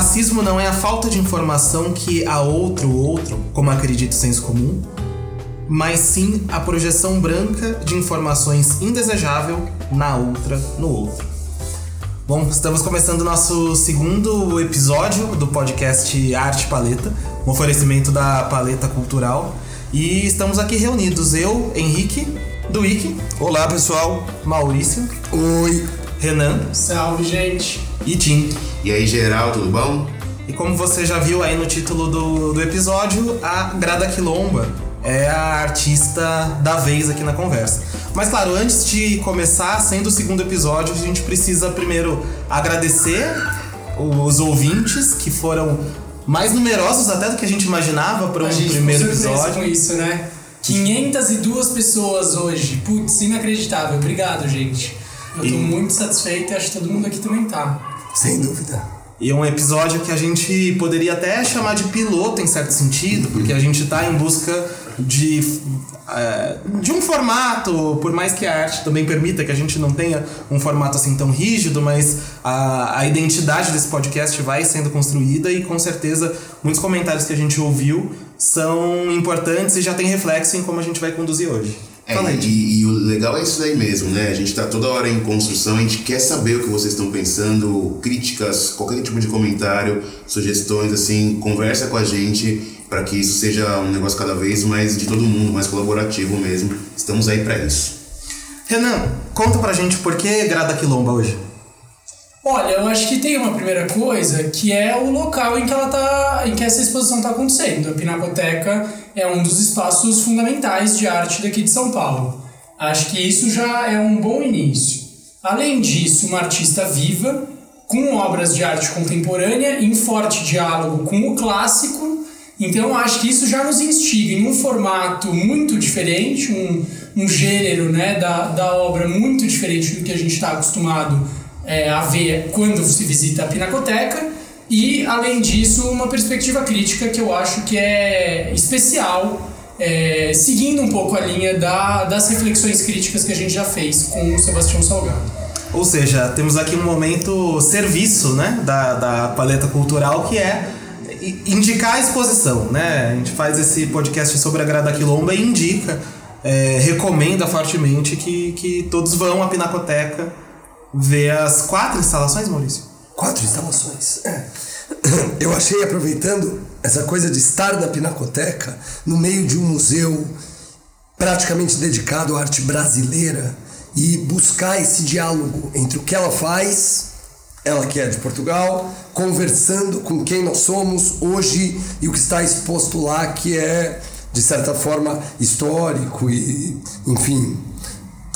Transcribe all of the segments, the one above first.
racismo não é a falta de informação que há outro outro, como acredita o senso comum, mas sim a projeção branca de informações indesejável na outra, no outro. Bom, estamos começando o nosso segundo episódio do podcast Arte Paleta, um oferecimento da Paleta Cultural. E estamos aqui reunidos, eu, Henrique, do Wiki. Olá, pessoal. Maurício. Oi. Renan. Salve, gente. E Tim. E aí, geral, tudo bom? E como você já viu aí no título do, do episódio, a Grada Quilomba é a artista da vez aqui na conversa. Mas claro, antes de começar, sendo o segundo episódio, a gente precisa primeiro agradecer os ouvintes que foram mais numerosos até do que a gente imaginava para um primeiro episódio. com isso, né? 502 pessoas hoje. Putz, inacreditável. Obrigado, gente. Eu tô e... muito satisfeito e acho que todo mundo aqui também tá. Sem dúvida. E é um episódio que a gente poderia até chamar de piloto em certo sentido, porque a gente está em busca de, é, de um formato, por mais que a arte também permita que a gente não tenha um formato assim tão rígido, mas a, a identidade desse podcast vai sendo construída e com certeza muitos comentários que a gente ouviu são importantes e já tem reflexo em como a gente vai conduzir hoje. É, e, e, o legal é isso daí mesmo, né? A gente está toda hora em construção, a gente quer saber o que vocês estão pensando, críticas, qualquer tipo de comentário, sugestões, assim, conversa com a gente para que isso seja um negócio cada vez mais de todo mundo, mais colaborativo mesmo. Estamos aí para isso. Renan, conta pra gente por que Grada Quilomba hoje. Olha, eu acho que tem uma primeira coisa que é o local em que ela tá, em que essa exposição está acontecendo. A Pinacoteca é um dos espaços fundamentais de arte daqui de São Paulo. Acho que isso já é um bom início. Além disso, uma artista viva, com obras de arte contemporânea em forte diálogo com o clássico. Então, acho que isso já nos instiga em um formato muito diferente, um, um gênero né, da, da obra muito diferente do que a gente está acostumado é, a ver quando se visita a Pinacoteca e, além disso, uma perspectiva crítica que eu acho que é especial, é, seguindo um pouco a linha da, das reflexões críticas que a gente já fez com o Sebastião Salgado. Ou seja, temos aqui um momento serviço né, da, da paleta cultural que é indicar a exposição. Né? A gente faz esse podcast sobre a Grada Quilomba e indica, é, recomenda fortemente que, que todos vão à Pinacoteca ver as quatro instalações, Maurício? Quatro instalações. É. Eu achei, aproveitando essa coisa de estar na Pinacoteca, no meio de um museu praticamente dedicado à arte brasileira, e buscar esse diálogo entre o que ela faz, ela que é de Portugal, conversando com quem nós somos hoje e o que está exposto lá, que é, de certa forma, histórico e, enfim,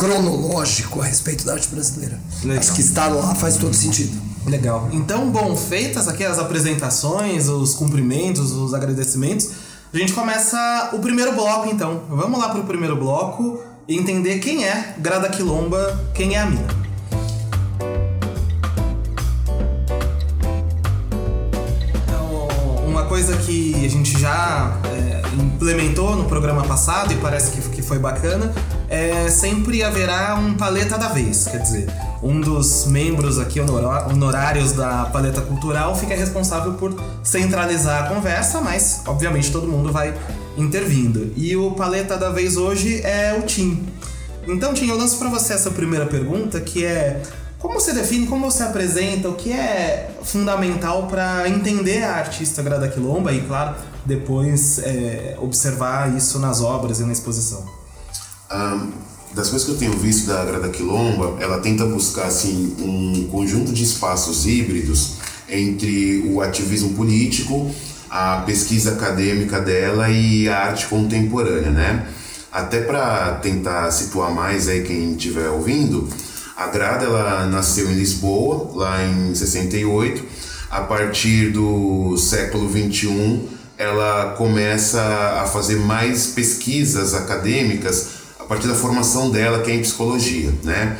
cronológico a respeito da arte brasileira. Legal. Acho que estar lá faz todo sentido. Legal. Então, bom, feitas aqui as apresentações, os cumprimentos, os agradecimentos, a gente começa o primeiro bloco, então. Vamos lá para o primeiro bloco e entender quem é Grada Quilomba, quem é a mina. Então, uma coisa que a gente já é, implementou no programa passado e parece que, que foi bacana é, sempre haverá um paleta da vez, quer dizer, um dos membros aqui honorários da paleta cultural fica responsável por centralizar a conversa, mas obviamente todo mundo vai intervindo. E o paleta da vez hoje é o Tim. Então, Tim, eu lanço para você essa primeira pergunta, que é como você define, como você apresenta, o que é fundamental para entender a artista Grada Quilomba e, claro, depois é, observar isso nas obras e na exposição? Das coisas que eu tenho visto da Grada Quilomba, ela tenta buscar assim um conjunto de espaços híbridos entre o ativismo político, a pesquisa acadêmica dela e a arte contemporânea, né? Até para tentar situar mais aí quem estiver ouvindo, a Grada ela nasceu em Lisboa, lá em 68. A partir do século 21, ela começa a fazer mais pesquisas acadêmicas a partir da formação dela, que é em psicologia, né?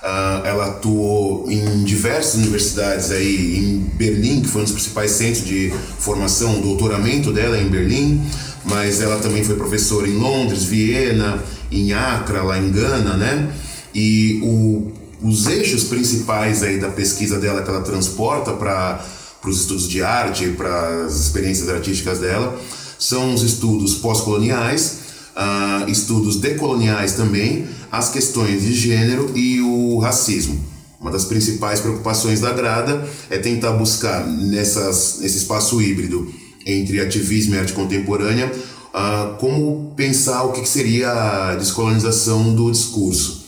Uh, ela atuou em diversas universidades aí em Berlim, que foi um dos principais centros de formação, doutoramento dela em Berlim, mas ela também foi professora em Londres, Viena, em Accra, lá em Gana, né? E o, os eixos principais aí da pesquisa dela que ela transporta para os estudos de arte, para as experiências artísticas dela, são os estudos pós-coloniais, uh, estudos decoloniais também, as questões de gênero e o racismo. Uma das principais preocupações da Grada é tentar buscar nessas, nesse espaço híbrido entre ativismo e arte contemporânea uh, como pensar o que seria a descolonização do discurso.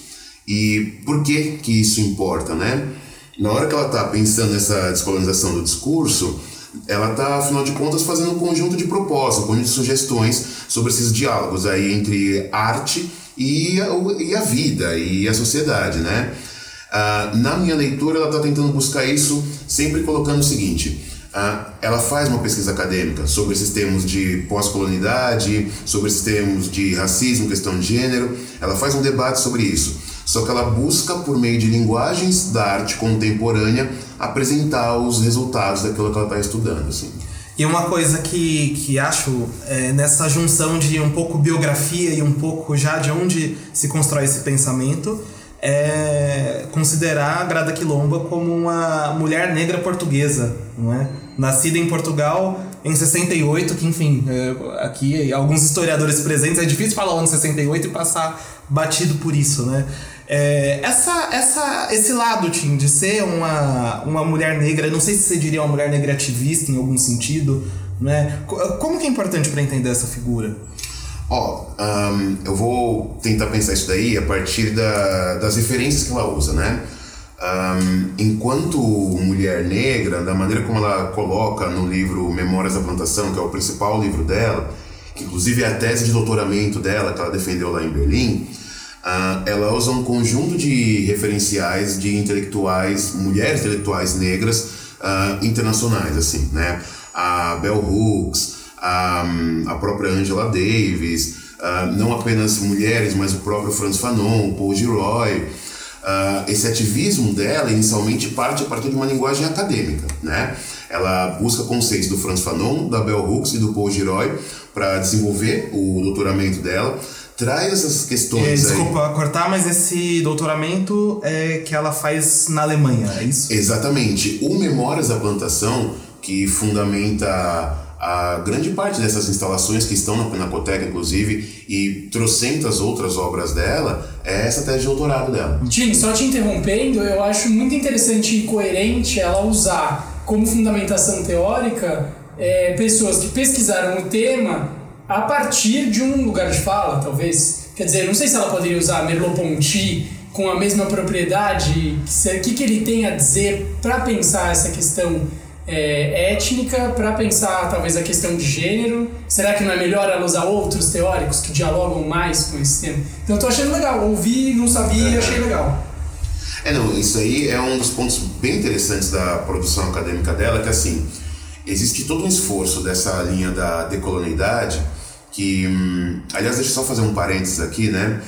E por que que isso importa, né? Na hora que ela está pensando nessa descolonização do discurso, ela está, afinal de contas, fazendo um conjunto de propostas, um conjunto de sugestões sobre esses diálogos aí entre arte e a, e a vida e a sociedade, né? Uh, na minha leitura, ela está tentando buscar isso sempre colocando o seguinte: uh, ela faz uma pesquisa acadêmica sobre esses termos de pós-colonidade, sobre esses termos de racismo, questão de gênero, ela faz um debate sobre isso. Só que ela busca, por meio de linguagens da arte contemporânea, apresentar os resultados daquilo que ela está estudando. Assim. E uma coisa que, que acho é, nessa junção de um pouco biografia e um pouco já de onde se constrói esse pensamento é considerar a Grada Quilomba como uma mulher negra portuguesa, não é? Nascida em Portugal em 68, que enfim, é, aqui alguns historiadores presentes, é difícil falar o ano 68 e passar batido por isso, né? É, essa, essa, esse lado, Tim, de ser uma, uma mulher negra, não sei se você diria uma mulher negra ativista em algum sentido, né? Como que é importante para entender essa figura? Ó, oh, um, eu vou tentar pensar isso daí a partir da, das referências que ela usa, né? Um, enquanto mulher negra, da maneira como ela coloca no livro Memórias da Plantação, que é o principal livro dela, que inclusive é a tese de doutoramento dela, que ela defendeu lá em Berlim, Uh, ela usa um conjunto de referenciais de intelectuais, mulheres intelectuais negras uh, internacionais, assim, né? A Bell Hooks, a, a própria Angela Davis, uh, não apenas mulheres, mas o próprio Franz Fanon, Paul Giroy. esse ativismo dela inicialmente parte a partir de uma linguagem acadêmica, né? Ela busca conceitos do Franz Fanon, da Bell Hooks e do Paul Giroy para desenvolver o doutoramento dela traz essas questões. É, desculpa aí. cortar, mas esse doutoramento é que ela faz na Alemanha, é isso? Exatamente. O Memórias da Plantação, que fundamenta a grande parte dessas instalações que estão na Pinacoteca, inclusive, e trocentas outras obras dela, é essa tese de doutorado dela. Tim, só te interrompendo, eu acho muito interessante e coerente ela usar como fundamentação teórica é, pessoas que pesquisaram o tema a partir de um lugar de fala, talvez. Quer dizer, não sei se ela poderia usar Merleau-Ponty com a mesma propriedade, o que, que ele tem a dizer para pensar essa questão é, étnica, para pensar talvez a questão de gênero. Será que não é melhor ela usar outros teóricos que dialogam mais com esse tema? Então eu tô achando legal, ouvi, não sabia e achei legal. É, não, isso aí é um dos pontos bem interessantes da produção acadêmica dela, que assim, existe todo um esforço dessa linha da decolonialidade que, hum, aliás, deixa eu só fazer um parênteses aqui, né?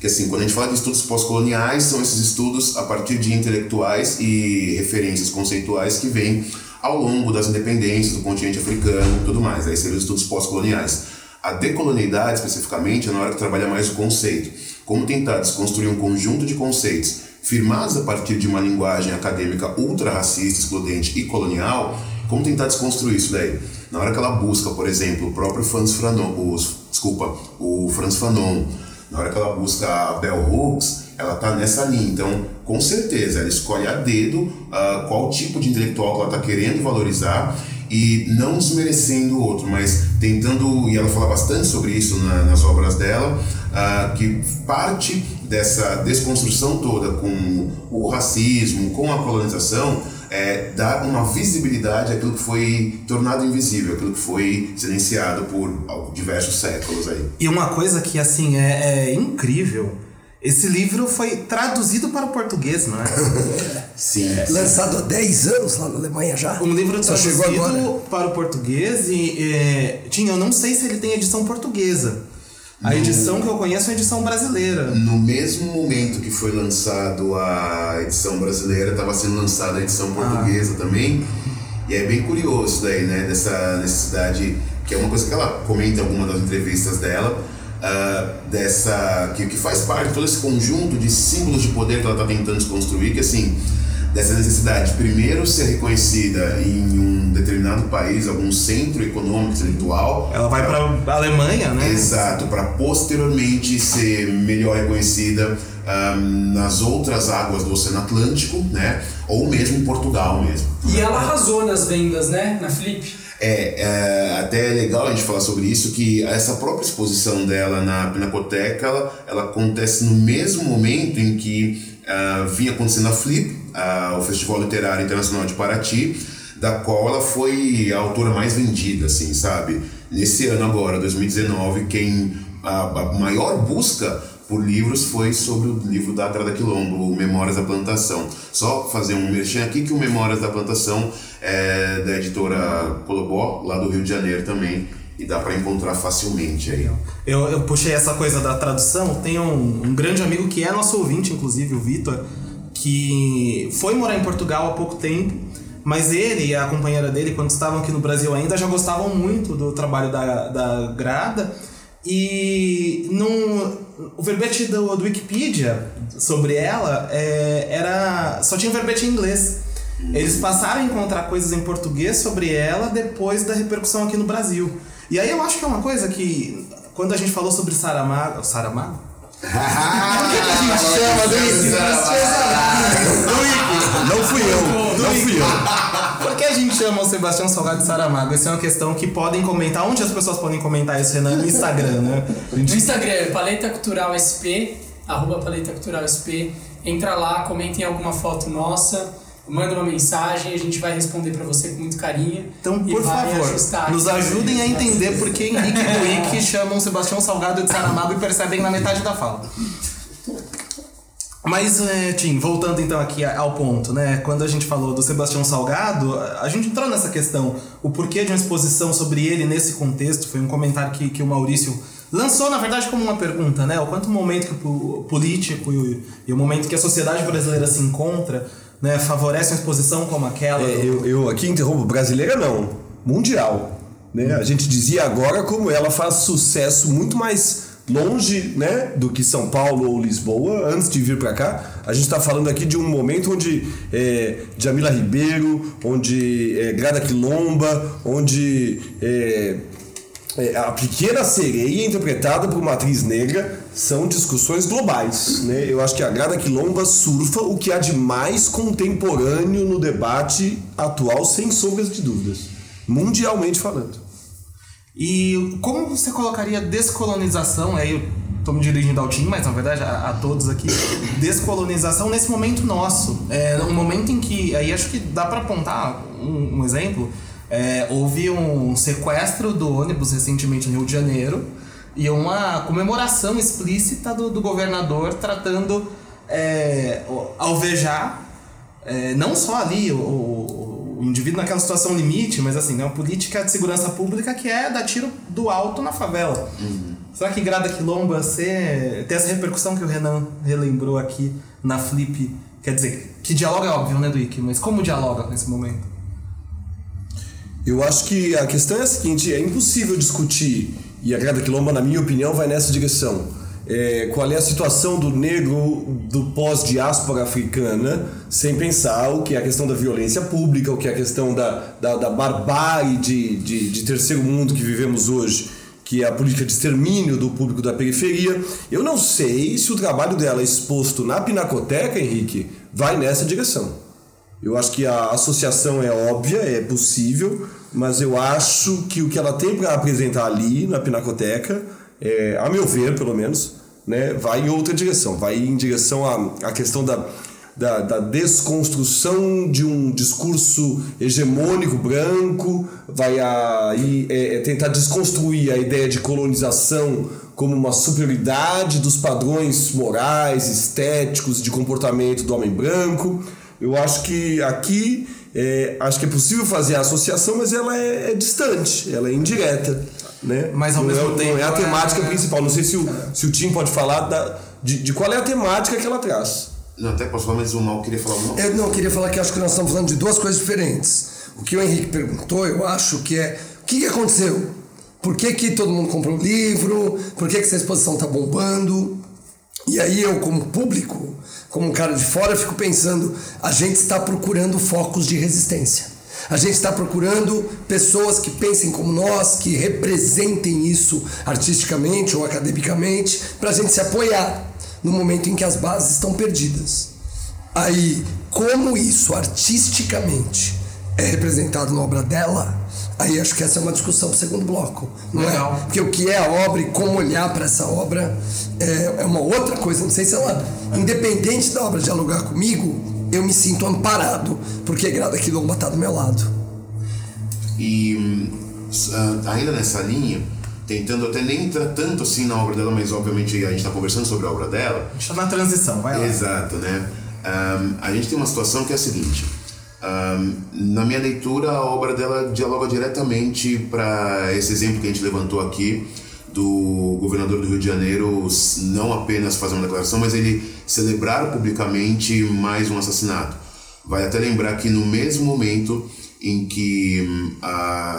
Que assim, quando a gente fala de estudos pós-coloniais, são esses estudos a partir de intelectuais e referências conceituais que vêm ao longo das independências do continente africano e tudo mais. Aí seriam os estudos pós-coloniais. A decolonialidade, especificamente, é na hora que trabalha mais o conceito. Como tentar desconstruir um conjunto de conceitos firmados a partir de uma linguagem acadêmica ultra-racista, excludente e colonial, como tentar desconstruir isso daí? Na hora que ela busca, por exemplo, o próprio Franz Fanon, os, desculpa, o Franz Fanon, na hora que ela busca a Bell Hooks, ela tá nessa linha. Então, com certeza, ela escolhe a dedo uh, qual tipo de intelectual que ela está querendo valorizar e não desmerecendo o outro, mas tentando, e ela fala bastante sobre isso na, nas obras dela, uh, que parte dessa desconstrução toda com o racismo, com a colonização, é, dar uma visibilidade àquilo que foi tornado invisível, aquilo que foi silenciado por diversos séculos aí. E uma coisa que assim é, é incrível esse livro foi traduzido para o português, não é? Sim. É, lançado há 10 anos lá na Alemanha já. Um livro Só traduzido para o português e é, tinha, eu não sei se ele tem edição portuguesa. A edição que eu conheço é a edição brasileira. No mesmo momento que foi lançado a edição brasileira, estava sendo lançada a edição ah. portuguesa ah. também. E é bem curioso daí, né? Dessa necessidade, que é uma coisa que ela comenta em alguma das entrevistas dela, uh, dessa. Que, que faz parte de todo esse conjunto de símbolos de poder que ela está tentando desconstruir, que assim. Dessa necessidade de primeiro ser reconhecida em um determinado país, algum centro econômico, intelectual. Ela vai para Alemanha, né? Exato, para posteriormente ser melhor reconhecida um, nas outras águas do Oceano Atlântico, né? Ou mesmo em Portugal mesmo. E ela arrasou nas vendas, né? Na Flip. É, é, até é legal a gente falar sobre isso, que essa própria exposição dela na Pinacoteca, ela, ela acontece no mesmo momento em que uh, vinha acontecendo a Flip, o Festival Literário Internacional de Paraty, da qual ela foi a autora mais vendida, assim, sabe? Nesse ano agora, 2019, quem a, a maior busca por livros foi sobre o livro da Quilombo, o Memórias da Plantação. Só fazer um merchan aqui que o Memórias da Plantação é da editora Colobó, lá do Rio de Janeiro também, e dá para encontrar facilmente aí. Eu, eu puxei essa coisa da tradução, tem um, um grande amigo que é nosso ouvinte, inclusive, o Vitor, que foi morar em Portugal há pouco tempo, mas ele e a companheira dele, quando estavam aqui no Brasil ainda, já gostavam muito do trabalho da, da Grada. E no, o verbete do, do Wikipedia sobre ela é, era só tinha verbete em inglês. Eles passaram a encontrar coisas em português sobre ela depois da repercussão aqui no Brasil. E aí eu acho que é uma coisa que, quando a gente falou sobre Saramago. Saramago? Por que, que a gente chama do Não fui eu, não fui eu. Por que a gente chama o Sebastião Salgado de Saramago? Essa é uma questão que podem comentar. Onde as pessoas podem comentar isso, Renan? No Instagram, né? No Instagram, Paleta Cultural SP, arroba Paleta Cultural SP. Entra lá, comentem alguma foto nossa manda uma mensagem, a gente vai responder para você com muito carinho. Então, por favor, nos ajudem a entender por que Henrique e Buick chamam Sebastião Salgado de Saramago e percebem na metade da fala. Mas, é, Tim, voltando então aqui ao ponto, né? Quando a gente falou do Sebastião Salgado, a gente entrou nessa questão. O porquê de uma exposição sobre ele nesse contexto foi um comentário que, que o Maurício lançou, na verdade, como uma pergunta, né? O quanto o momento que o político e, e o momento que a sociedade brasileira se encontra né, favorece uma exposição como aquela? É, eu, eu aqui interrompo, brasileira não, mundial. Né? A gente dizia agora como ela faz sucesso muito mais longe né, do que São Paulo ou Lisboa, antes de vir para cá. A gente está falando aqui de um momento onde é, Jamila Ribeiro, onde é, Grada Quilomba, onde é, a pequena sereia interpretada por uma atriz negra são discussões globais. Né? Eu acho que a Grada Quilomba surfa o que há de mais contemporâneo no debate atual, sem sombras de dúvidas, mundialmente falando. E como você colocaria descolonização? Aí eu estou me dirigindo ao Tim, mas na verdade a, a, todos aqui. Descolonização nesse momento nosso. É um momento em que. Aí acho que dá para apontar um, um exemplo é, houve um sequestro do ônibus recentemente no Rio de Janeiro e uma comemoração explícita do, do governador tratando é, alvejar é, não só ali o, o, o, indivíduo naquela situação limite, mas assim, né, uma política de segurança pública que é dar tiro do alto na favela. Uhum. Será que Grada Quilomba ser, ter essa repercussão que o Renan relembrou aqui na Flip, quer dizer, que dialoga é óbvio, né, Duíque, mas como dialoga nesse momento? Eu acho que a questão é a seguinte: é impossível discutir, e a Grada Quilomba, na minha opinião, vai nessa direção. É, qual é a situação do negro do pós-diáspora africana, sem pensar o que é a questão da violência pública, o que é a questão da, da, da barbárie de, de, de terceiro mundo que vivemos hoje, que é a política de extermínio do público da periferia. Eu não sei se o trabalho dela exposto na Pinacoteca, Henrique, vai nessa direção. Eu acho que a associação é óbvia, é possível, mas eu acho que o que ela tem para apresentar ali na Pinacoteca, é, a meu ver, pelo menos, né, vai em outra direção. Vai em direção à, à questão da, da, da, desconstrução de um discurso hegemônico branco, vai aí é, é, tentar desconstruir a ideia de colonização como uma superioridade dos padrões morais, estéticos, de comportamento do homem branco eu acho que aqui é, acho que é possível fazer a associação, mas ela é, é distante, ela é indireta. Né? Mas ao não mesmo é, tempo. Não é a temática é... principal. Não sei se o, se o Tim pode falar da, de, de qual é a temática que ela traz. Não, até posso falar, mas o Mal queria falar uma Eu não, queria falar que acho que nós estamos falando de duas coisas diferentes. O que o Henrique perguntou, eu acho que é o que, que aconteceu? Por que, que todo mundo comprou o livro? Por que, que essa exposição está bombando? E aí eu, como público, como um cara de fora, fico pensando, a gente está procurando focos de resistência. A gente está procurando pessoas que pensem como nós, que representem isso artisticamente ou academicamente, para a gente se apoiar no momento em que as bases estão perdidas. Aí, como isso artisticamente é representado na obra dela, aí acho que essa é uma discussão para o segundo bloco. Não Legal. É? Porque o que é a obra e como olhar para essa obra é, é uma outra coisa. Não sei se ela, independente da obra dialogar comigo, eu me sinto amparado, porque Grada Quilomba está do meu lado. E ah, ainda nessa linha, tentando até nem entrar tanto assim na obra dela, mas obviamente a gente está conversando sobre a obra dela. A gente tá na transição, vai lá. Exato, né? Um, a gente tem uma situação que é a seguinte. Um, na minha leitura, a obra dela dialoga diretamente para esse exemplo que a gente levantou aqui do governador do Rio de Janeiro não apenas fazer uma declaração, mas ele celebrar publicamente mais um assassinato. Vai até lembrar que no mesmo momento em que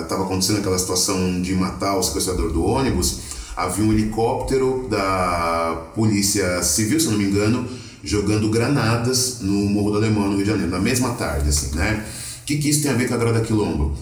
estava acontecendo aquela situação de matar o sequestrador do ônibus, havia um helicóptero da Polícia Civil, se não me engano, jogando granadas no Morro do Alemão, no Rio de Janeiro, na mesma tarde, assim, né? O que, que isso tem a ver com a Grada Quilombo?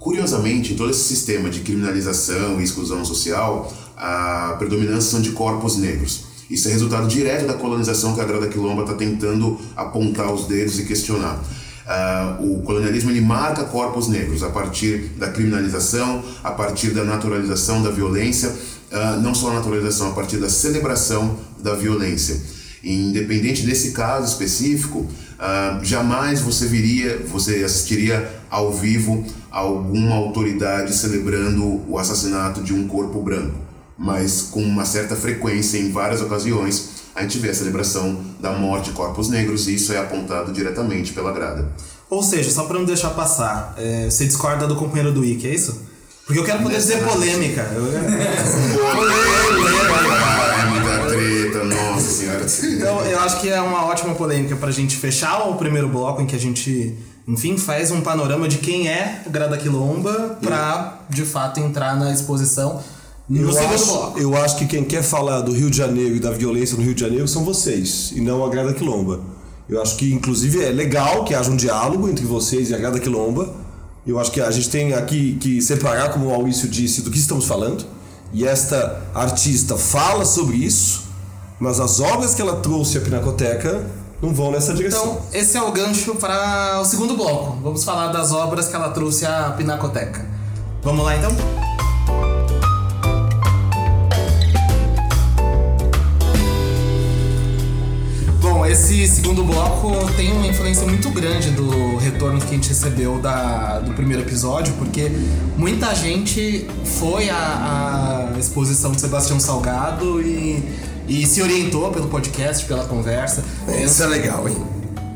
Curiosamente, em todo esse sistema de criminalização e exclusão social, a predominância são de corpos negros. Isso é resultado direto da colonização que a Grada Quilomba está tentando apontar os dedos e questionar. Uh, o colonialismo ele marca corpos negros a partir da criminalização, a partir da naturalização da violência, uh, não só a naturalização, a partir da celebração da violência. Independente desse caso específico, uh, jamais você viria, você assistiria ao vivo alguma autoridade celebrando o assassinato de um corpo branco, mas com uma certa frequência, em várias ocasiões, a gente vê a celebração da morte de corpos negros e isso é apontado diretamente pela grada. Ou seja, só para não deixar passar, é, você discorda do companheiro do Wiki, é isso? Porque eu quero poder dizer polêmica. Eu... polêmica! Senhora. Então, eu acho que é uma ótima polêmica pra gente fechar o primeiro bloco em que a gente, enfim, faz um panorama de quem é o Grada Quilomba pra, de fato, entrar na exposição no Eu acho, bloco. eu acho que quem quer falar do Rio de Janeiro e da violência no Rio de Janeiro são vocês, e não a Grada Quilomba. Eu acho que, inclusive, é legal que haja um diálogo entre vocês e a Grada Quilomba. Eu acho que a gente tem aqui que separar, como o Maurício disse, do que estamos falando. E esta artista fala sobre isso, mas as obras que ela trouxe à Pinacoteca não vão nessa direção. Então, esse é o gancho para o segundo bloco. Vamos falar das obras que ela trouxe à Pinacoteca. Vamos lá então? Bom, esse segundo bloco tem uma influência muito grande do retorno que a gente recebeu da, do primeiro episódio, porque muita gente foi à, à exposição de Sebastião Salgado e, e se orientou pelo podcast, pela conversa. Isso é legal, hein?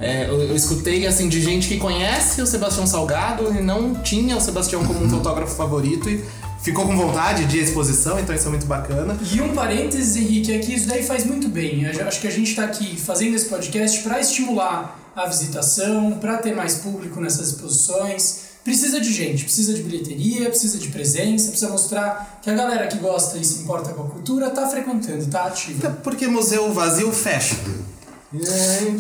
É, eu, eu escutei assim de gente que conhece o Sebastião Salgado e não tinha o Sebastião como um fotógrafo favorito e ficou com vontade de exposição, então isso é muito bacana. E um parênteses, Henrique, é que isso daí faz muito bem. Eu acho que a gente está aqui fazendo esse podcast para estimular a visitação, para ter mais público nessas exposições. Precisa de gente, precisa de bilheteria, precisa de presença, precisa mostrar que a galera que gosta e se importa com a cultura tá frequentando, tá ativa. Porque museu vazio fecha.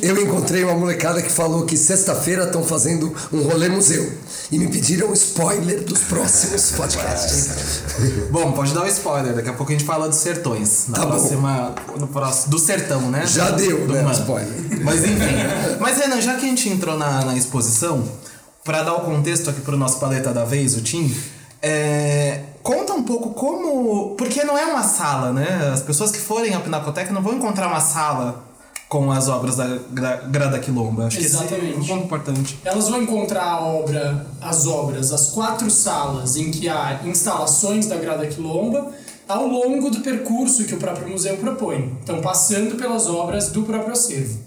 Eu encontrei uma molecada que falou que sexta-feira estão fazendo um rolê museu. E me pediram spoiler dos próximos podcasts. Bom, pode dar um spoiler, daqui a pouco a gente fala dos sertões. Na Tá bom. próxima. No próximo, do sertão, né? Já Do- deu, do né? mano. Spoiler. Mas enfim. Mas Renan, já que a gente entrou na, na exposição, pra dar o contexto aqui pro nosso paleta da vez, o Tim, é, conta um pouco como. Porque não é uma sala, né? As pessoas que forem à Pinacoteca não vão encontrar uma sala com as obras da Gra- Grada Quilomba. Acho que esse é Exatamente. um ponto importante. Elas vão encontrar a obra, as obras, as quatro salas em que há instalações da Grada Quilomba ao longo do percurso que o próprio museu propõe. Então, passando pelas obras do próprio acervo.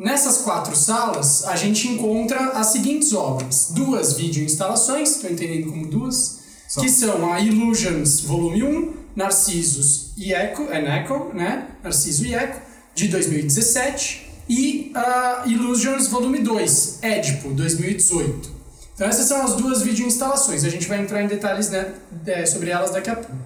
Nessas quatro salas, a gente encontra as seguintes obras. Duas videoinstalações, estou entendendo como duas, que são a Illusions Volume 1, Narcisos e Echo, and Echo, né? Narciso e Echo, de 2017, e a Illusions Volume 2, Édipo, 2018. Então essas são as duas videoinstalações, a gente vai entrar em detalhes né, é, sobre elas daqui a pouco.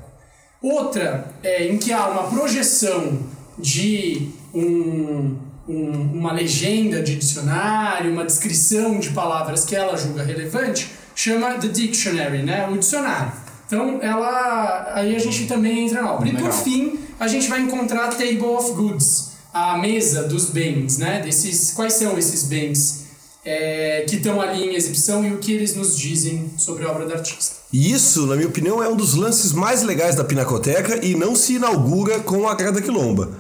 Outra é em que há uma projeção de um um- uma legenda de dicionário, uma descrição de palavras que ela julga relevante, chama The Dictionary, né? O dicionário. Então, ela. Aí a gente também entra na obra. E por fim, a gente vai encontrar a Table of Goods, a mesa dos bens, né? Desses, quais são esses bens é, que estão ali em exibição e o que eles nos dizem sobre a obra do artista. E isso, na minha opinião, é um dos lances mais legais da Pinacoteca e não se inaugura com a Grada Quilomba,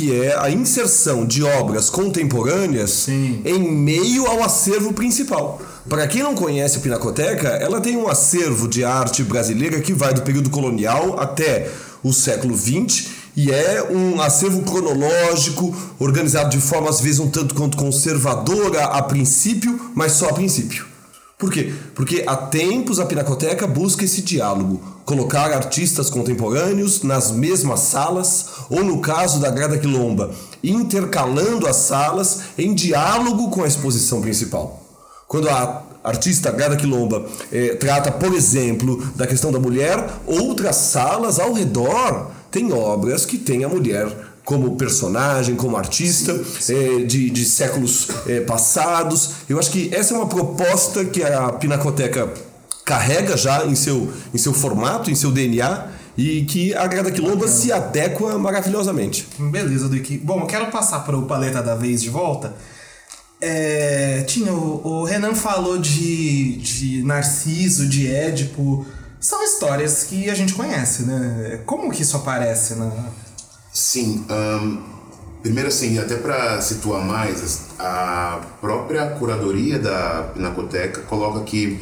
que é a inserção de obras contemporâneas Sim. em meio ao acervo principal. Para quem não conhece a Pinacoteca, ela tem um acervo de arte brasileira que vai do período colonial até o século XX e é um acervo cronológico, organizado de forma às vezes um tanto quanto conservadora a princípio, mas só a princípio. Por quê? Porque há tempos a Pinacoteca busca esse diálogo, colocar artistas contemporâneos nas mesmas salas, ou no caso da Grada Quilomba, intercalando as salas em diálogo com a exposição principal. Quando a artista Grada Quilomba eh, trata, por exemplo, da questão da mulher, outras salas ao redor têm obras que têm a mulher como personagem, como artista eh, de, de séculos eh, passados. Eu acho que essa é uma proposta que a Pinacoteca carrega já em seu, em seu formato, em seu DNA, e que a Grada Quilomba se adequa maravilhosamente. Beleza, Duque. Bom, eu quero passar para o Paleta da Vez de volta. É, tinha, o, o Renan falou de, de Narciso, de Édipo. São histórias que a gente conhece, né? Como que isso aparece na. Sim, ahn, primeiro assim, até para situar mais, a própria curadoria da Pinacoteca coloca que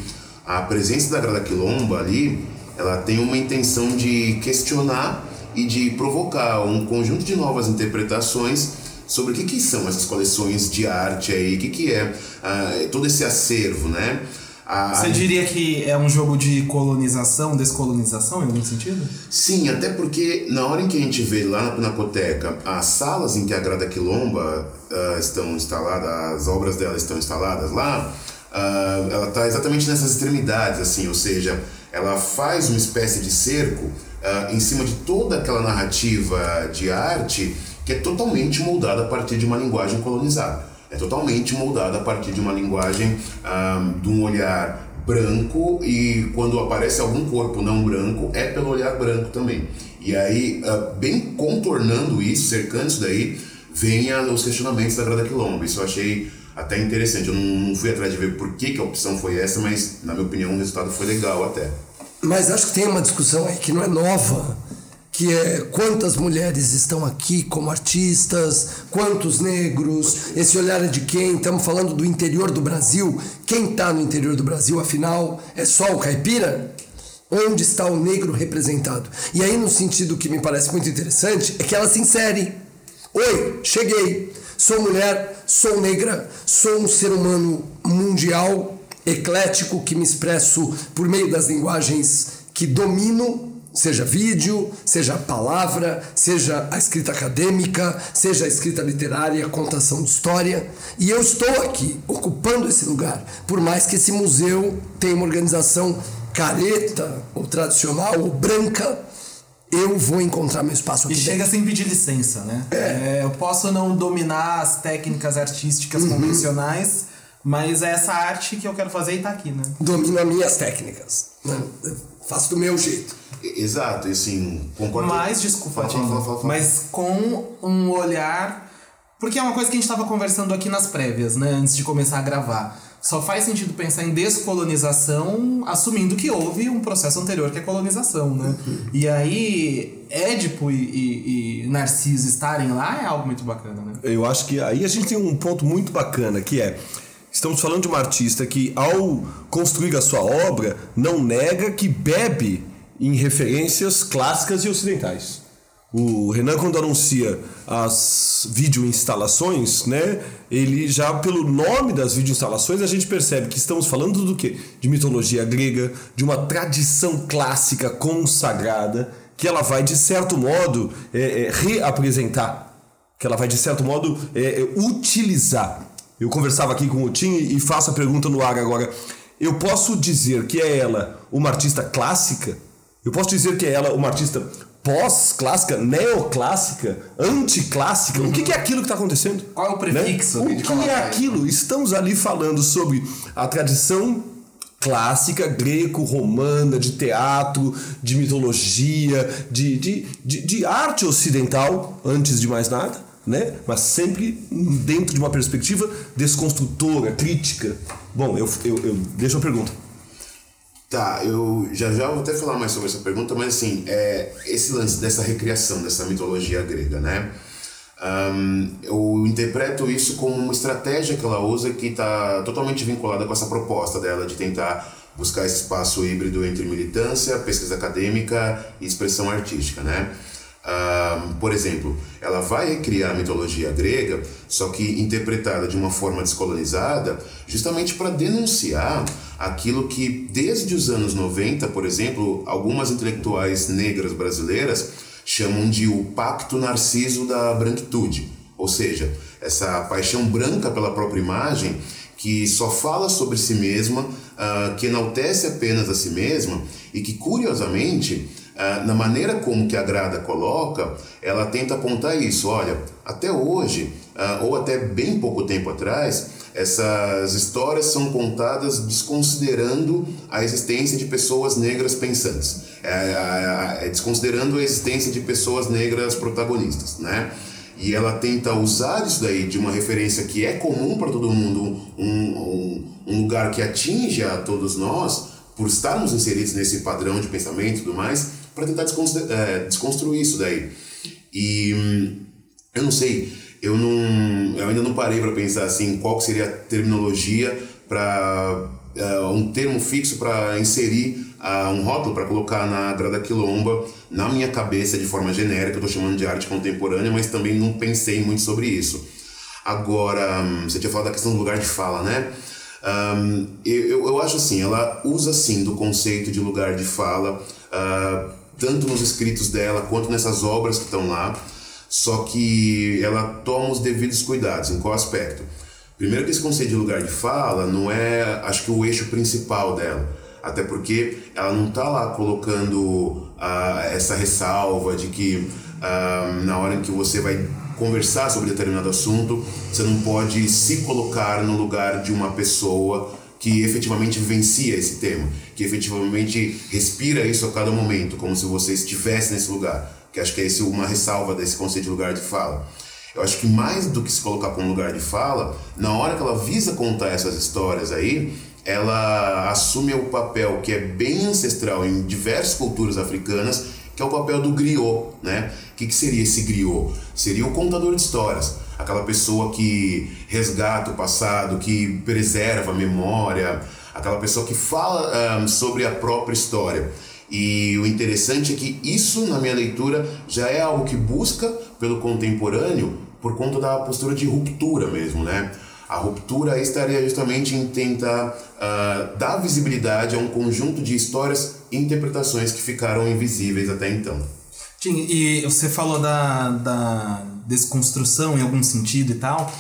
a presença da Grada Quilomba ali, ela tem uma intenção de questionar e de provocar um conjunto de novas interpretações sobre o que, que são essas coleções de arte aí, o que, que é ah, todo esse acervo, né? A- Você diria que é um jogo de colonização, descolonização, em algum sentido? Sim, até porque na hora em que a gente vê lá na Pinacoteca as salas em que a Grada Quilomba ah, estão instaladas, as obras dela estão instaladas lá, ah, ela está exatamente nessas extremidades, assim, ou seja, ela faz uma espécie de cerco ah, em cima de toda aquela narrativa de arte que é totalmente moldada a partir de uma linguagem colonizada. É totalmente moldada a partir de uma linguagem, ah, de um olhar branco e quando aparece algum corpo não branco é pelo olhar branco também. E aí, ah, bem contornando isso, cercando isso daí, vem os questionamentos da Grada Quilomba. Isso eu achei até interessante. Eu não, não fui atrás de ver por que, que a opção foi essa, mas na minha opinião o resultado foi legal até. Mas acho que tem uma discussão aí que não é nova, que é quantas mulheres estão aqui como artistas, quantos negros, esse olhar é de quem? Estamos falando do interior do Brasil. Quem está no interior do Brasil, afinal, é só o caipira? Onde está o negro representado? E aí, no sentido que me parece muito interessante, é que ela se insere. Oi, cheguei. Sou mulher, sou negra, sou um ser humano mundial, eclético, que me expresso por meio das linguagens que domino, seja vídeo, seja a palavra, seja a escrita acadêmica, seja a escrita literária, a contação de história. E eu estou aqui, ocupando esse lugar, por mais que esse museu tenha uma organização careta, ou tradicional, ou branca, eu vou encontrar meu espaço E aqui chega dentro. sem pedir licença, né? É, eu posso não dominar as técnicas artísticas convencionais, mas é essa arte que eu quero fazer e tá aqui, né? Domino as minhas técnicas. né? Faço do meu jeito. Exato, e assim, concordo. Mas, desculpa, Fala, fala, fala, fala, fala. mas com um olhar. Porque é uma coisa que a gente estava conversando aqui nas prévias, né? Antes de começar a gravar. Só faz sentido pensar em descolonização assumindo que houve um processo anterior que é colonização, né? E aí, Édipo e, e- e Narciso estarem lá é algo muito bacana, né? Eu acho que aí a gente tem um ponto muito bacana que é estamos falando de uma artista que ao construir a sua obra não nega que bebe em referências clássicas e ocidentais. O Renan quando anuncia as videoinstalações, né, ele já pelo nome das videoinstalações a gente percebe que estamos falando do quê? De mitologia grega, de uma tradição clássica consagrada que ela vai de certo modo é, é, reapresentar que ela vai de certo modo é, é, utilizar. Eu conversava aqui com o Tim e faço a pergunta no ar agora. Eu posso dizer que é ela uma artista clássica? Eu posso dizer que é ela uma artista pós-clássica, neoclássica, anticlássica. O que, que é aquilo que está acontecendo? Qual é o prefixo Né? O que é aquilo? Estamos ali falando sobre a tradição clássica greco-romana de teatro, de mitologia, de, de, de, de arte ocidental, antes de mais nada, né? Mas sempre dentro de uma perspectiva desconstrutora, crítica. Bom, eu, eu, eu deixo uma pergunta. Tá, eu já já vou até falar mais sobre essa pergunta, mas assim, é, esse lance dessa recriação dessa mitologia grega, né? Ahn, eu interpreto isso como uma estratégia que ela usa que está totalmente vinculada com essa proposta dela de tentar buscar esse espaço híbrido entre militância, pesquisa acadêmica e expressão artística, né? Por exemplo, ela vai recriar a mitologia grega, só que interpretada de uma forma descolonizada, justamente para denunciar aquilo que, desde os anos 90, por exemplo, algumas intelectuais negras brasileiras chamam de o pacto narciso da branquitude, ou seja, essa paixão branca pela própria imagem que só fala sobre si mesma, ah, que enaltece apenas a si mesma e que, curiosamente, ah, na maneira como que a Grada coloca, ela tenta apontar isso. Olha, até hoje, ah, ou até bem pouco tempo atrás, essas histórias são contadas desconsiderando a existência de pessoas negras pensantes, é, é, é, desconsiderando a existência de pessoas negras protagonistas, né? E ela tenta usar isso daí de uma referência que é comum para todo mundo, um, um, um lugar que atinge a todos nós, por estarmos inseridos nesse padrão de pensamento e tudo mais, para tentar é, desconstruir isso daí. E hum, eu não sei, eu não, eu ainda não parei para pensar assim qual seria a terminologia para um termo fixo para inserir ah, um rótulo para colocar na grada quilomba na minha cabeça de forma genérica. Eu estou chamando de arte contemporânea, mas também não pensei muito sobre isso. Agora, hum, você tinha falado da questão do lugar de fala, né? Hum, eu, eu, acho assim, ela usa sim do conceito de lugar de fala, ah, tanto nos escritos dela quanto nessas obras que estão lá, só que ela toma os devidos cuidados. Em qual aspecto? Primeiro que esse conceito de lugar de fala não é, acho que o eixo principal dela, até porque ela não está lá colocando ah, essa ressalva de que ah, na hora em que você vai conversar sobre determinado assunto, você não pode se colocar no lugar de uma pessoa que efetivamente vivencia esse tema, que efetivamente respira isso a cada momento, como se você estivesse nesse lugar. Que acho que é esse uma ressalva desse conceito de lugar de fala. Eu acho que mais do que se colocar como lugar de fala, na hora que ela visa contar essas histórias aí, ela assume o papel que é bem ancestral em diversas culturas africanas, que é o papel do griot, né? O que, que seria esse griot? Seria o contador de histórias, aquela pessoa que resgata o passado, que preserva a memória, aquela pessoa que fala um, sobre a própria história. E o interessante é que isso, na minha leitura, já é algo que busca pelo contemporâneo por conta da postura de ruptura mesmo, né? A ruptura estaria justamente em tentar uh, dar visibilidade a um conjunto de histórias e interpretações que ficaram invisíveis até então. Tim, e você falou da, da desconstrução em algum sentido e tal,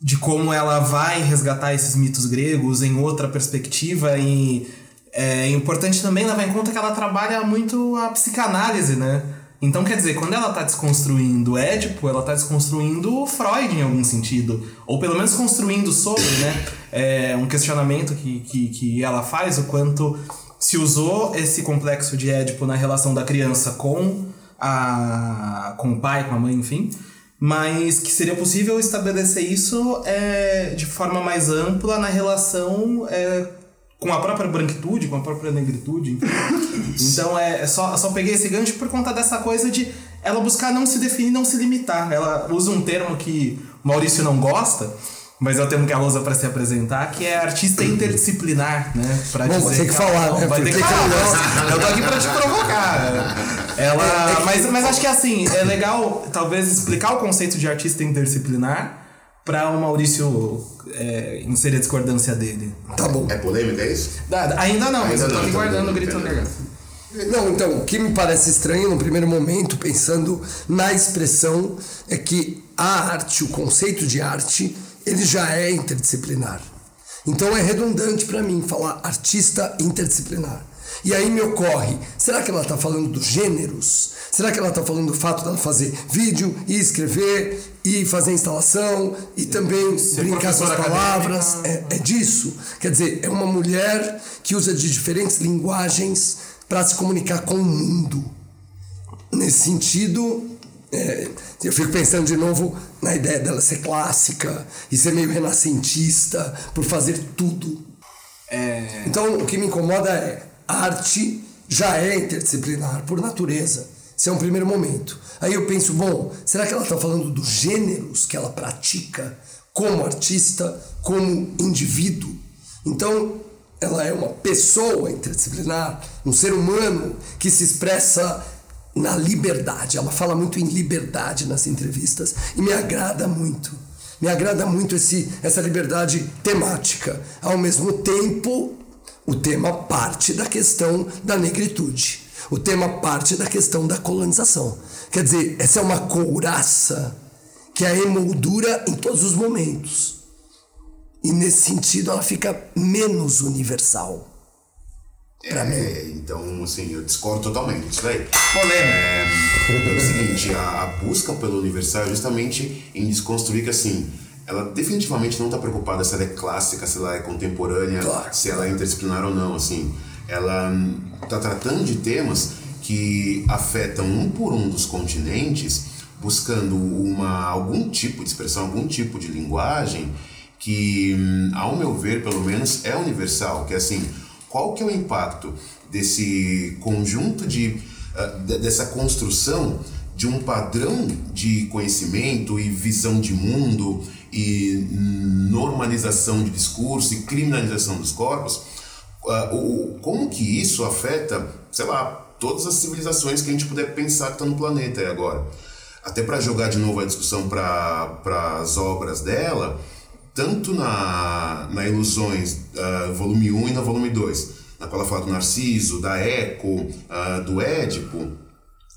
de como ela vai resgatar esses mitos gregos em outra perspectiva e é importante também levar em conta que ela trabalha muito a psicanálise, né? Então, quer dizer, quando ela está desconstruindo Édipo, ela está desconstruindo Freud em algum sentido. Ou pelo menos construindo sobre, né? É um questionamento que, que, que ela faz, o quanto se usou esse complexo de Édipo na relação da criança com, a, com o pai, com a mãe, enfim. Mas que seria possível estabelecer isso é, de forma mais ampla na relação é, com a própria branquitude, com a própria negritude. então é, é só, só peguei esse gancho por conta dessa coisa de ela buscar não se definir, não se limitar. Ela usa um termo que o Maurício não gosta, mas é o termo que ela usa para se apresentar, que é artista interdisciplinar, né? Pra Bom, dizer tem que ela- falar, não, né? Vai ter que falar. que eu tô aqui pra te provocar. Ela, mas, mas acho que assim, é legal talvez explicar o conceito de artista interdisciplinar para o Maurício é, inserir a discordância dele. Tá bom. É polêmica, é isso? Dá- Ainda não, mas Ainda eu tô não, aqui então guardando o grito garganta. Não, então, o que me parece estranho no primeiro momento, pensando na expressão, é que a arte, o conceito de arte, ele já é interdisciplinar. Então é redundante para mim falar artista interdisciplinar. E aí me ocorre, será que ela está falando dos gêneros? Será que ela está falando do fato dela fazer vídeo e escrever e fazer instalação e também Ser brincar com as palavras? É, é disso. Quer dizer, é uma mulher que usa de diferentes linguagens para se comunicar com o mundo. Nesse sentido, é, eu fico pensando de novo na ideia dela ser clássica e ser meio renascentista por fazer tudo. É, Então, o que me incomoda é a arte já é interdisciplinar por natureza. Esse é um primeiro momento. Aí eu penso, bom, será que ela está falando dos gêneros que ela pratica como artista, como indivíduo? Então, ela é uma pessoa interdisciplinar, um ser humano que se expressa na liberdade. Ela fala muito em liberdade nas entrevistas e me agrada muito. Me agrada muito esse, essa liberdade temática. Ao mesmo tempo, o tema parte da questão da negritude. O tema parte da questão da colonização. Quer dizer, essa é uma couraça que a emoldura em todos os momentos. E nesse sentido ela fica menos universal. É, então, assim, eu discordo totalmente disso daí. polêmica. É o seguinte, a, a busca pelo universal é justamente em desconstruir que, assim, ela definitivamente não está preocupada se ela é clássica, se ela é contemporânea, Claro. se ela é interdisciplinar ou não, assim. Ela está tratando de temas que afetam um por um dos continentes, buscando uma, algum tipo de expressão, algum tipo de linguagem que, hum, ao meu ver, pelo menos, é universal, que é assim, qual que é o impacto desse conjunto de de- dessa construção de um padrão de conhecimento e visão de mundo e normalização de discurso e criminalização dos corpos, o- o- como que isso afeta, sei lá, todas as civilizações que a gente puder pensar que estão no planeta aí agora. Até para jogar de novo a discussão para as obras dela, tanto na, na Ilusões, ah, volume 1 e na volume 2, na qual ela fala do Narciso, da Eco, ah, do Édipo,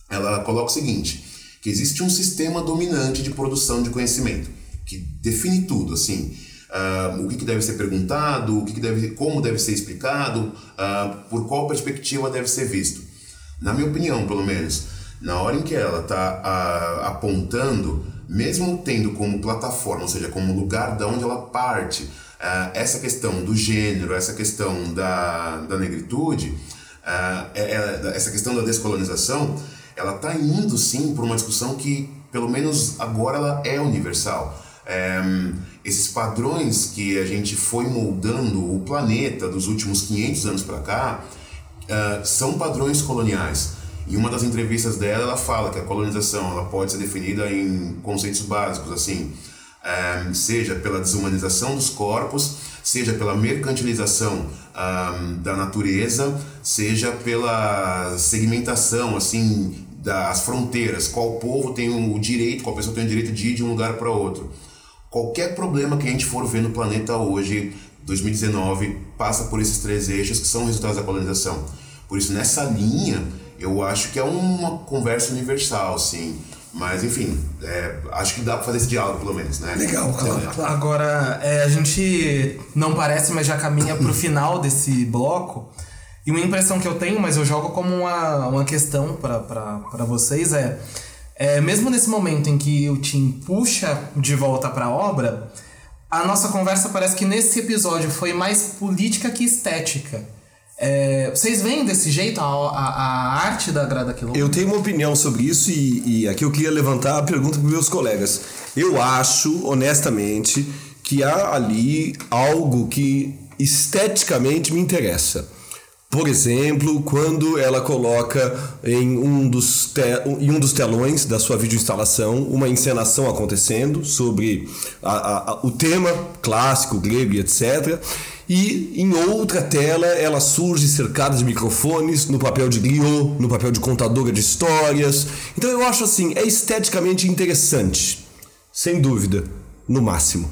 ela coloca o seguinte, que existe um sistema dominante de produção de conhecimento, que define tudo, assim, ah, o que, deve ser perguntado, o que, que deve, como deve ser explicado, ah, por qual perspectiva deve ser visto. Na minha opinião, pelo menos, na hora em que ela está apontando, mesmo tendo como plataforma, ou seja, como lugar da onde ela parte, ah, essa questão do gênero, essa questão da, da negritude, é- é- essa questão da descolonização, ela está indo sim para uma discussão que, pelo menos agora, ela é universal. Esses padrões que a gente foi moldando o planeta dos últimos 500 anos para cá são padrões coloniais. Em uma das entrevistas dela, ela fala que a colonização ela pode ser definida em conceitos básicos, assim, eh, seja pela desumanização dos corpos, seja pela mercantilização da natureza, seja pela segmentação, assim, das fronteiras. Qual povo tem o direito, qual pessoa tem o direito de ir de um lugar para outro. Qualquer problema que a gente for ver no planeta hoje, 2019, passa por esses três eixos que são resultados da colonização. Por isso, nessa linha, eu acho que é uma conversa universal, sim. Mas, enfim, é, acho que dá para fazer esse diálogo, pelo menos, né? Legal, claro, claro. Agora, é, a gente não parece, mas já caminha pro final desse bloco. E uma impressão que eu tenho, mas eu jogo como uma, uma questão para vocês é, é: mesmo nesse momento em que o Tim puxa de volta pra obra, a nossa conversa parece que nesse episódio foi mais política que estética. É, vocês veem desse jeito a, a, a arte da Grada Quilombo? Eu tenho uma opinião sobre isso e, e aqui eu queria levantar a pergunta para meus colegas. Eu acho, honestamente, que há ali algo que esteticamente me interessa. Por exemplo, quando ela coloca em um dos, em um dos telões da sua videoinstalação uma encenação acontecendo sobre a- a- a- o tema clássico, grego e etc. E em outra tela ela surge cercada de microfones, no papel de griot, no papel de contadora de histórias. Então eu acho assim, é esteticamente interessante, sem dúvida, no máximo.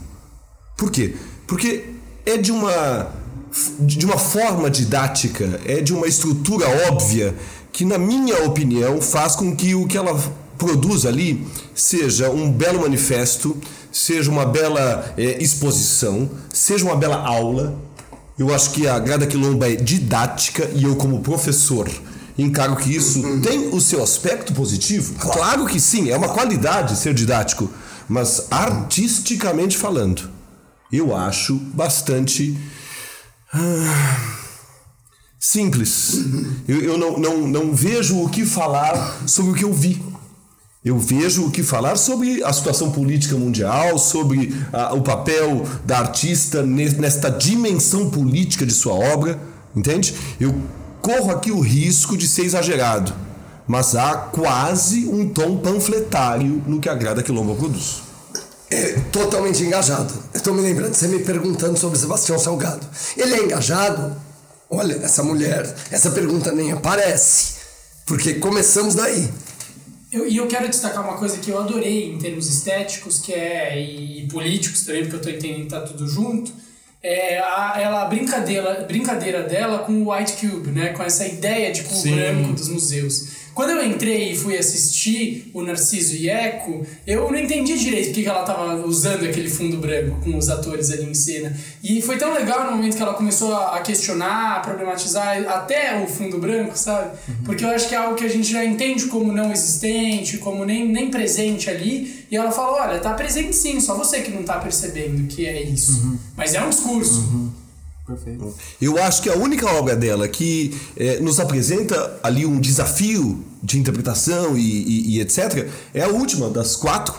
Por quê? Porque é de uma de uma forma didática, é de uma estrutura óbvia que na minha opinião faz com que o que ela produz ali seja um belo manifesto, seja uma bela eh, exposição, seja uma bela aula Eu acho que a Grada Quilomba é didática e eu, como professor, encaro que isso tem o seu aspecto positivo. Claro. que sim, é uma qualidade ser didático, mas artisticamente falando, eu acho bastante. ah, simples. Eu, eu não, não, não vejo o que falar sobre o que eu vi. Eu vejo o que falar sobre a situação política mundial, sobre ah, o papel da artista ne- nesta dimensão política de sua obra, entende? Eu corro aqui o risco de ser exagerado, mas há quase um tom panfletário no que a Grada Quilomba produz. É totalmente engajado. Estou me lembrando, você me perguntando sobre Sebastião Salgado. Ele é engajado? Olha, essa mulher, essa pergunta nem aparece. Porque começamos daí. Eu- e eu quero destacar uma coisa que eu adorei em termos estéticos, que é e políticos também, porque eu tô entendendo que tá tudo junto. É a, ela, a brincadeira, brincadeira dela com o White Cube, né? Com essa ideia de cubo Sim. branco dos museus. Quando eu entrei e fui assistir o Narciso e Eco, eu não entendi direito porque que ela tava usando aquele fundo branco com os atores ali em cena. E foi tão legal no momento que ela começou a questionar, a problematizar até o fundo branco, sabe? Porque eu acho que é algo que a gente já entende como não existente, como nem, nem presente ali. E ela fala: olha, tá presente sim, só você que não tá percebendo que é isso. Mas é um discurso. Perfeito. Eu acho que a única obra dela que eh, nos apresenta ali um desafio de interpretação e, e- e etc. é a última das quatro,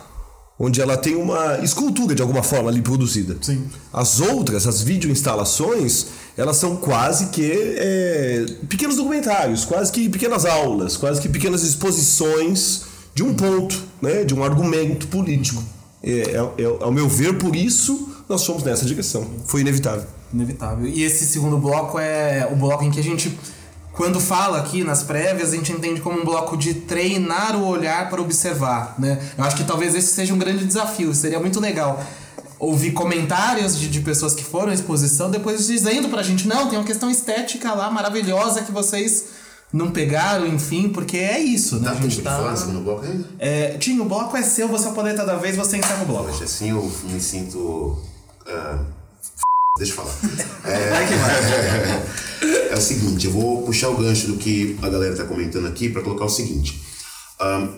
onde ela tem uma escultura de alguma forma ali produzida. Sim. As outras, as videoinstalações, elas são quase que eh, pequenos documentários, quase que pequenas aulas, quase que pequenas exposições de um ponto, né, de um argumento político. É, é- é- ao meu ver, por isso nós fomos nessa direção. Foi inevitável. Inevitável. E esse segundo bloco é o bloco em que a gente, quando fala aqui nas prévias, a gente entende como um bloco de treinar o olhar para observar, né? Eu acho que talvez esse seja um grande desafio. Seria muito legal ouvir comentários de, de pessoas que foram à exposição, depois dizendo pra gente, não, tem uma questão estética lá maravilhosa que vocês não pegaram, enfim, porque é isso, né? Dá a gente tá... falar no bloco ainda? É, Tinho, o bloco é seu, você é o da vez, você encerra o bloco. Assim eu me sinto. ah, deixa eu falar. Que vai. É o seguinte, eu vou puxar o gancho do que a galera está comentando aqui para colocar o seguinte. Ahn,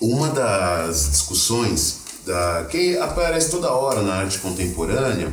uma das discussões da, que aparece toda hora na arte contemporânea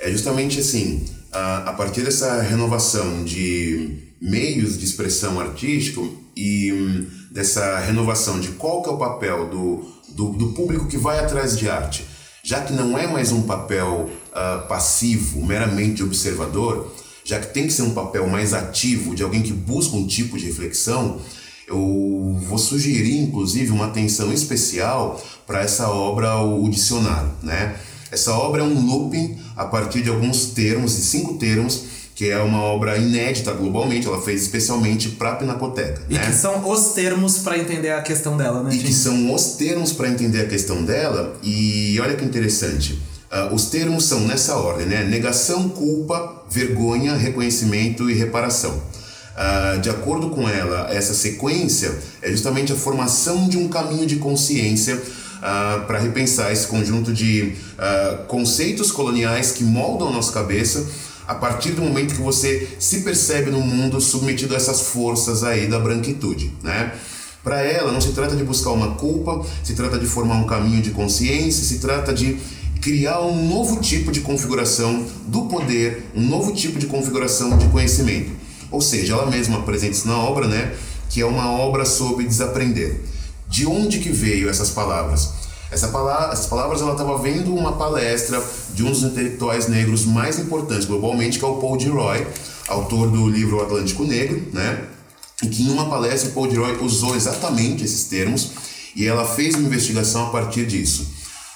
é justamente assim, a, a partir dessa renovação de meios de expressão artística e hum, dessa renovação de qual que é o papel do, do, do público que vai atrás de arte, já que não é mais um papel ah, passivo, meramente observador, já que tem que ser um papel mais ativo de alguém que busca um tipo de reflexão, eu vou sugerir inclusive uma atenção especial para essa obra, o dicionário, né? Essa obra é um looping a partir de alguns termos, de cinco termos, que é uma obra inédita globalmente, ela fez especialmente para a Pinacoteca, E né? que são os termos pra entender a questão dela, né, E que Tinho? são os termos para entender a questão dela. E olha que interessante. ah, os termos são nessa ordem, né? Negação, culpa, vergonha, reconhecimento e reparação. Ah, de acordo com ela, essa sequência é justamente a formação de um caminho de consciência para repensar esse conjunto de ah, conceitos coloniais que moldam a nossa cabeça a partir do momento que você se percebe no mundo submetido a essas forças aí da branquitude, né? Para ela, não se trata de buscar uma culpa, se trata de formar um caminho de consciência, se trata de criar um novo tipo de configuração do poder, um novo tipo de configuração de conhecimento. Ou seja, ela mesma apresenta isso na obra, né? Que é uma obra sobre desaprender. De onde que veio essas palavras? Essa palavra, essas palavras ela estava vendo uma palestra de um dos intelectuais negros mais importantes globalmente, que é o Paul Gilroy, autor do livro Atlântico Negro, né? E que em uma palestra o Paul Gilroy usou exatamente esses termos e ela fez uma investigação a partir disso.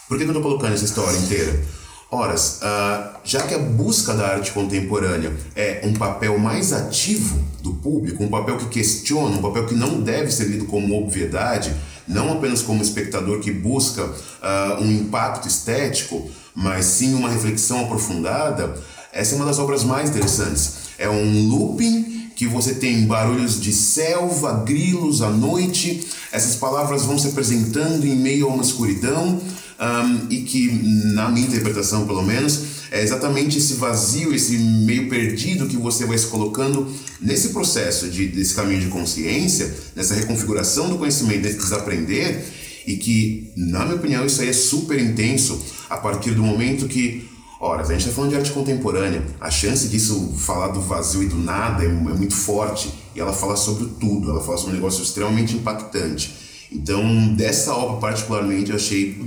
Por que eu estou colocando essa história inteira? Horas, ah, já que a busca da arte contemporânea é um papel mais ativo do público, um papel que questiona, um papel que não deve ser lido como obviedade, não apenas como espectador que busca ah, um impacto estético, mas sim uma reflexão aprofundada, essa é uma das obras mais interessantes. É um looping que você tem barulhos de selva, grilos à noite, essas palavras vão se apresentando em meio a uma escuridão, um, e que, na minha interpretação pelo menos, é exatamente esse vazio, esse meio perdido que você vai se colocando nesse processo de, desse caminho de consciência, nessa reconfiguração do conhecimento, desse desaprender, e que, na minha opinião, isso aí é super intenso a partir do momento que Ora, a gente está falando de arte contemporânea, a chance disso falar do vazio e do nada é, é muito forte. E ela fala sobre tudo, ela fala sobre um negócio extremamente impactante. Então, dessa obra particularmente, eu achei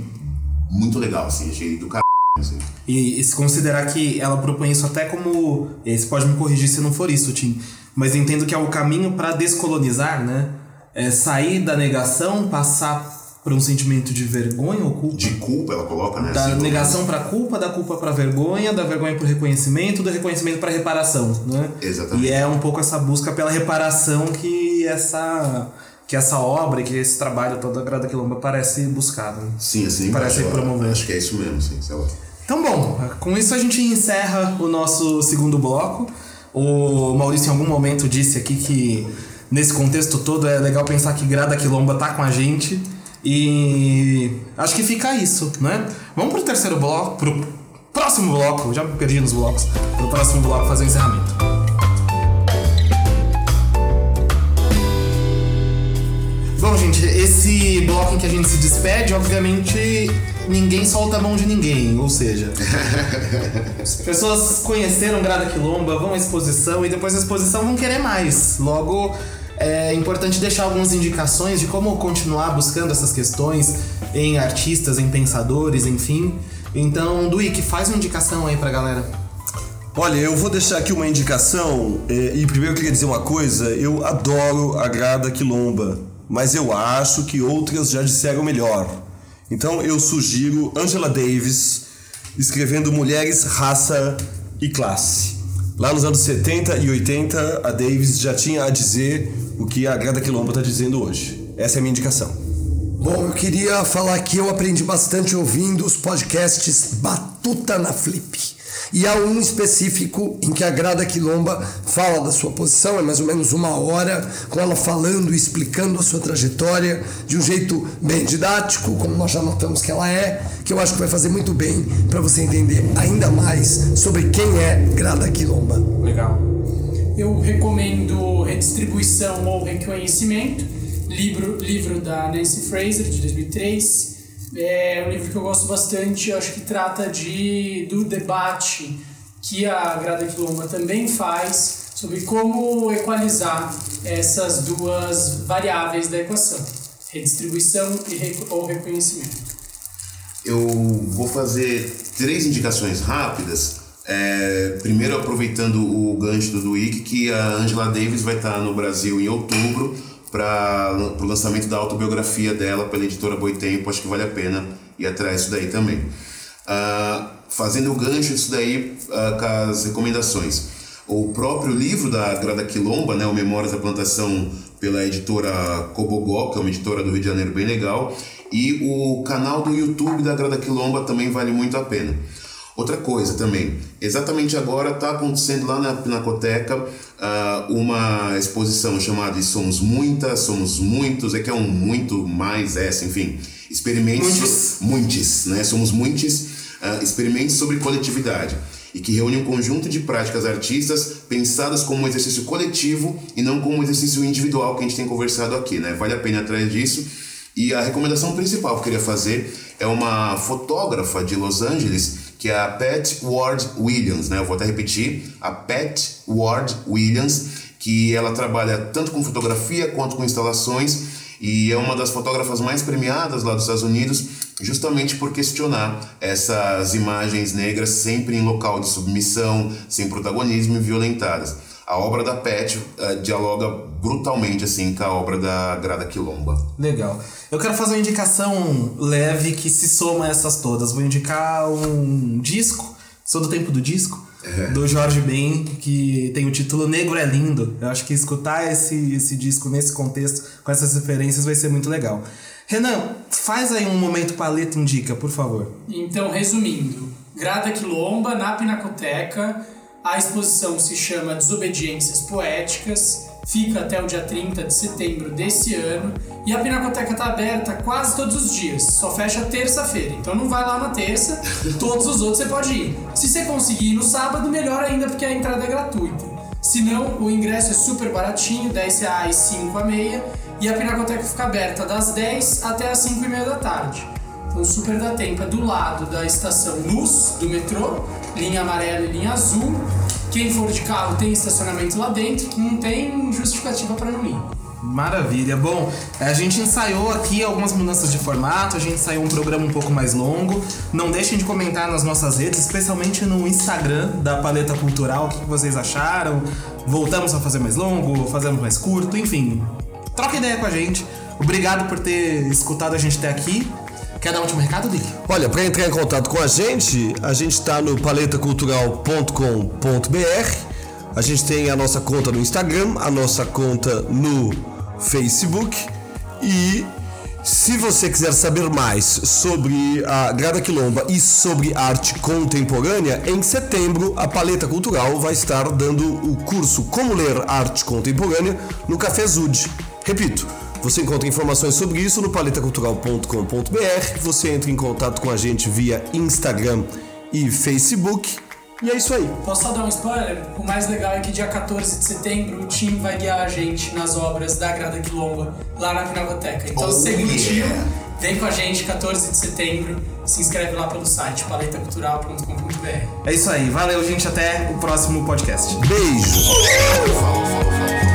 muito legal, assim, achei do caralho. E, e, se considerar que ela propõe isso até como. Você pode me corrigir se não for isso, Tim. Mas entendo que é o caminho para descolonizar, né? É sair da negação, passar por um sentimento de vergonha ou culpa. De culpa, ela coloca, né? Da assim, negação para culpa, da culpa para vergonha, da vergonha para reconhecimento, do reconhecimento para reparação, né? Exatamente. E é um pouco essa busca pela reparação que essa que essa obra e que esse trabalho todo da Grada Quilomba parece buscar, né? Sim, assim, parece promover. Acho que é isso mesmo, sim, sei lá. Então, bom, com isso a gente encerra o nosso segundo bloco. O Maurício em algum momento disse aqui que nesse contexto todo é legal pensar que Grada Quilomba tá com a gente. E acho que fica isso, né? Vamos pro terceiro bloco, pro próximo bloco, já me perdi nos blocos, pro próximo bloco fazer o encerramento. Bom, gente, esse bloco em que a gente se despede, obviamente ninguém solta a mão de ninguém, ou seja, as pessoas conheceram Grada Quilomba, vão à exposição e depois da exposição vão querer mais. Logo, é importante deixar algumas indicações de como continuar buscando essas questões em artistas, em pensadores, enfim. Então, Duik, faz uma indicação aí pra galera. Olha, eu vou deixar aqui uma indicação, é, e primeiro eu queria dizer uma coisa, eu adoro a Grada Quilomba, mas eu acho que outras já disseram melhor. Então eu sugiro Angela Davis escrevendo Mulheres, Raça e Classe. Lá nos anos 70 e 80, a Davis já tinha a dizer o que a Grada Quilomba está dizendo hoje. Essa é a minha indicação. Bom, eu queria falar que eu aprendi bastante ouvindo os podcasts Batuta na Flip. E há um específico em que a Grada Quilomba fala da sua posição, é mais ou menos uma hora, com ela falando e explicando a sua trajetória de um jeito bem didático, como nós já notamos que ela é, que eu acho que vai fazer muito bem para você entender ainda mais sobre quem é Grada Quilomba. Legal. Eu recomendo Redistribuição ou Reconhecimento, livro, livro da Nancy Fraser, de 2003. É um livro que eu gosto bastante, acho que trata de, do debate que a Grada Quilomba também faz sobre como equalizar essas duas variáveis da equação, redistribuição e ou reconhecimento. Eu vou fazer três indicações rápidas é, primeiro, aproveitando o gancho do Duik, que a Angela Davis vai estar no Brasil em outubro para o lançamento da autobiografia dela pela editora Boitempo. Acho que vale a pena ir atrás disso daí também. Uh, fazendo o gancho disso daí uh, com as recomendações. O próprio livro da Grada Quilomba, né, o Memórias da Plantação, pela editora Cobogó, que é uma editora do Rio de Janeiro bem legal, e o canal do YouTube da Grada Quilomba também vale muito a pena. Outra coisa também, exatamente agora está acontecendo lá na Pinacoteca uh, uma exposição chamada Somos Muitas, Somos Muitos, é que é um muito mais essa, enfim, experimentos... Muitos. Muitos, né? Somos muitos, uh, experimentos sobre coletividade e que reúne um conjunto de práticas artistas pensadas como um exercício coletivo e não como um exercício individual que a gente tem conversado aqui, né? Vale a pena atrás disso. E a recomendação principal que eu queria fazer é uma fotógrafa de Los Angeles que é a Pat Ward Williams, né? Eu vou até repetir, a Pat Ward Williams, que ela trabalha tanto com fotografia quanto com instalações e é uma das fotógrafas mais premiadas lá dos Estados Unidos, justamente por questionar essas imagens negras sempre em local de submissão, sem protagonismo e violentadas. A obra da Pet uh, dialoga brutalmente assim com a obra da Grada Quilomba. Legal. Eu quero fazer uma indicação leve que se soma a essas todas. Vou indicar um disco, sou do tempo do disco, é. do Jorge Ben, que tem o título Negro é Lindo. Eu acho que escutar esse, esse disco nesse contexto, com essas referências, vai ser muito legal. Renan, faz aí um momento paleta indica, por favor. Então, resumindo, Grada Quilomba na Pinacoteca a exposição se chama Desobediências Poéticas fica até o dia 30 de setembro desse ano. E a Pinacoteca está aberta quase todos os dias, só fecha terça-feira. Então não vai lá na terça, todos os outros você pode ir. Se você conseguir ir no sábado, melhor ainda, porque a entrada é gratuita. Se não, o ingresso é super baratinho, 10 reais, 5 a meia. E a Pinacoteca fica aberta das 10 até as 5 e meia da tarde. Então super dá tempo, é do lado da estação Luz, do metrô, linha amarela e linha azul. Quem for de carro tem estacionamento lá dentro, não tem justificativa para não ir. Maravilha. Bom, a gente ensaiou aqui algumas mudanças de formato, a gente ensaiou um programa um pouco mais longo. Não deixem de comentar nas nossas redes, especialmente no Instagram da Paleta Cultural, o que vocês acharam. Voltamos a fazer mais longo, fazemos mais curto, enfim. Troca ideia com a gente. Obrigado por ter escutado a gente até aqui. Quer dar um último recado, Dick? Olha, para entrar em contato com a gente, a gente está no paletacultural.com.br. A gente tem a nossa conta no Instagram, a nossa conta no Facebook e se você quiser saber mais sobre a Grada Quilomba e sobre arte contemporânea, em setembro a Paleta Cultural vai estar dando o curso Como Ler Arte Contemporânea no Café Zud. Repito, você encontra informações sobre isso no paletacultural.com.br. Você entra em contato com a gente via Instagram e Facebook. E é isso aí. Posso só dar um spoiler? O mais legal é que dia 14 de setembro o time vai guiar a gente nas obras da Grada Quilomba lá na Pinacoteca. Então, Oh, segundinho, yeah. vem com a gente 14 de setembro. Se inscreve lá pelo site paletacultural.com.br. É isso aí. Valeu, gente. Até o próximo podcast. Beijo! Falou, falou, falou.